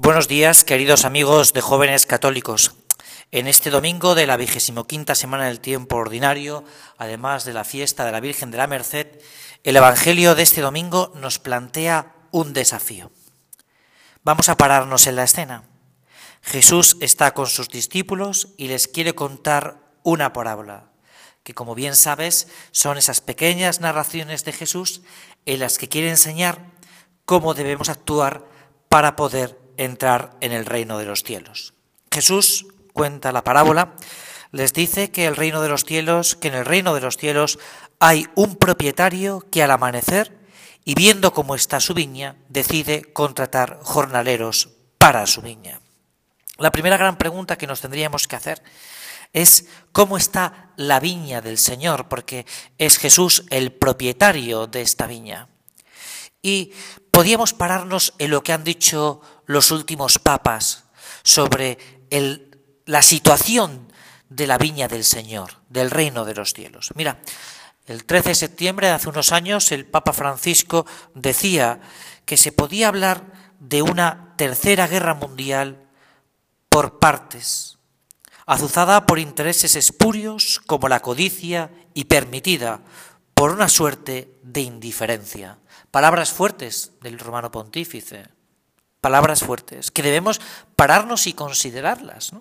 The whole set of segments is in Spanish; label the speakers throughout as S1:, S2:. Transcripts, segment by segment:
S1: Buenos días, queridos amigos de jóvenes católicos. En este domingo de la vigésimo quinta semana del tiempo ordinario, además de la fiesta de la Virgen de la Merced, el Evangelio de este domingo nos plantea un desafío. Vamos a pararnos en la escena. Jesús está con sus discípulos y les quiere contar una parábola, que como bien sabes son esas pequeñas narraciones de Jesús en las que quiere enseñar cómo debemos actuar para poder entrar en el reino de los cielos. Jesús cuenta la parábola, les dice que el reino de los cielos, que en el reino de los cielos hay un propietario que al amanecer y viendo cómo está su viña, decide contratar jornaleros para su viña. La primera gran pregunta que nos tendríamos que hacer es cómo está la viña del Señor, porque es Jesús el propietario de esta viña. Y podíamos pararnos en lo que han dicho los últimos papas sobre la situación de la viña del Señor, del reino de los cielos. Mira, el 13 de septiembre de hace unos años el Papa Francisco decía que se podía hablar de una tercera guerra mundial por partes, azuzada por intereses espurios como la codicia y permitida por una suerte de indiferencia. Palabras fuertes del romano pontífice, palabras fuertes, que debemos pararnos y considerarlas.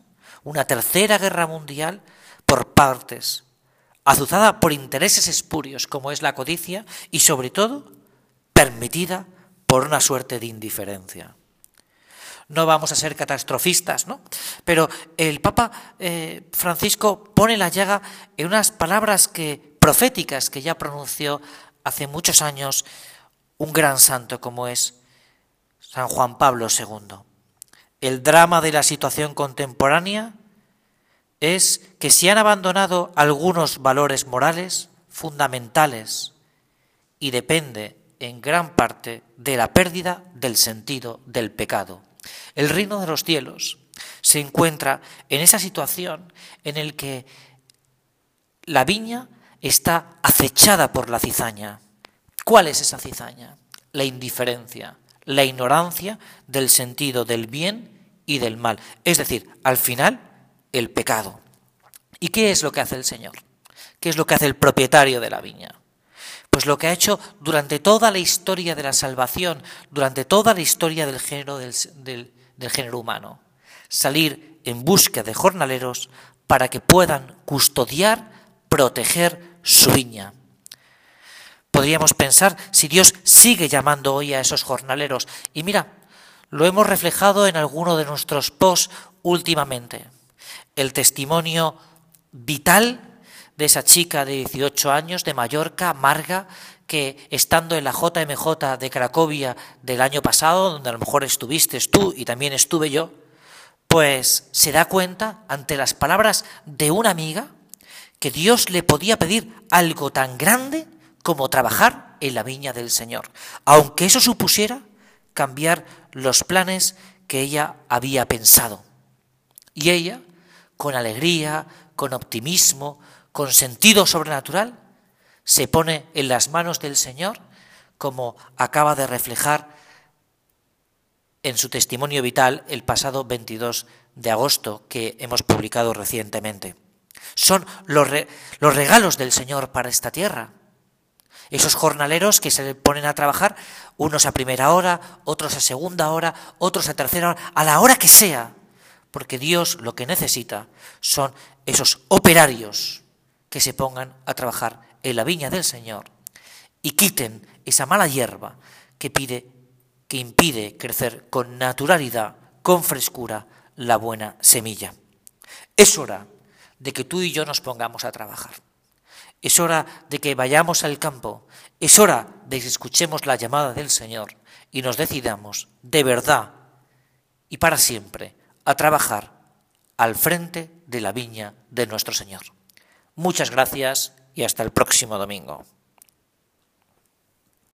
S1: Una tercera guerra mundial por partes, azuzada por intereses espurios como es la codicia y sobre todo permitida por una suerte de indiferencia. No vamos a ser catastrofistas, ¿no? Pero el Papa eh, Francisco pone la llaga en unas palabras que proféticas que ya pronunció hace muchos años un gran santo como es San Juan Pablo II. El drama de la situación contemporánea es que se han abandonado algunos valores morales fundamentales y depende en gran parte de la pérdida del sentido del pecado. El reino de los cielos se encuentra en esa situación en el que la viña está acechada por la cizaña. ¿Cuál es esa cizaña? La indiferencia, la ignorancia del sentido del bien y del mal. Es decir, al final, el pecado. ¿Y qué es lo que hace el Señor? ¿Qué es lo que hace el propietario de la viña? Pues lo que ha hecho durante toda la historia de la salvación, durante toda la historia del género, del, del género humano. Salir en busca de jornaleros para que puedan custodiar, proteger su viña. Podríamos pensar si Dios sigue llamando hoy a esos jornaleros. Y mira, lo hemos reflejado en alguno de nuestros posts últimamente. El testimonio vital de esa chica de 18 años de Mallorca, Marga, que estando en la JMJ de Cracovia del año pasado, donde a lo mejor estuviste tú y también estuve yo, pues se da cuenta ante las palabras de una amiga que Dios le podía pedir algo tan grande como trabajar en la viña del Señor, aunque eso supusiera cambiar los planes que ella había pensado. Y ella, con alegría, con optimismo, con sentido sobrenatural, se pone en las manos del Señor, como acaba de reflejar en su testimonio vital el pasado 22 de agosto que hemos publicado recientemente. Son los, los regalos del Señor para esta tierra. Esos jornaleros que se ponen a trabajar, unos a primera hora, otros a segunda hora, otros a tercera hora, a la hora que sea, porque Dios lo que necesita son esos operarios que se pongan a trabajar en la viña del Señor y quiten esa mala hierba que pide que impide crecer con naturalidad, con frescura la buena semilla. Es hora de que tú y yo nos pongamos a trabajar. Es hora de que vayamos al campo. Es hora de que escuchemos la llamada del Señor y nos decidamos de verdad y para siempre a trabajar al frente de la viña de nuestro Señor. Muchas gracias y hasta el próximo domingo.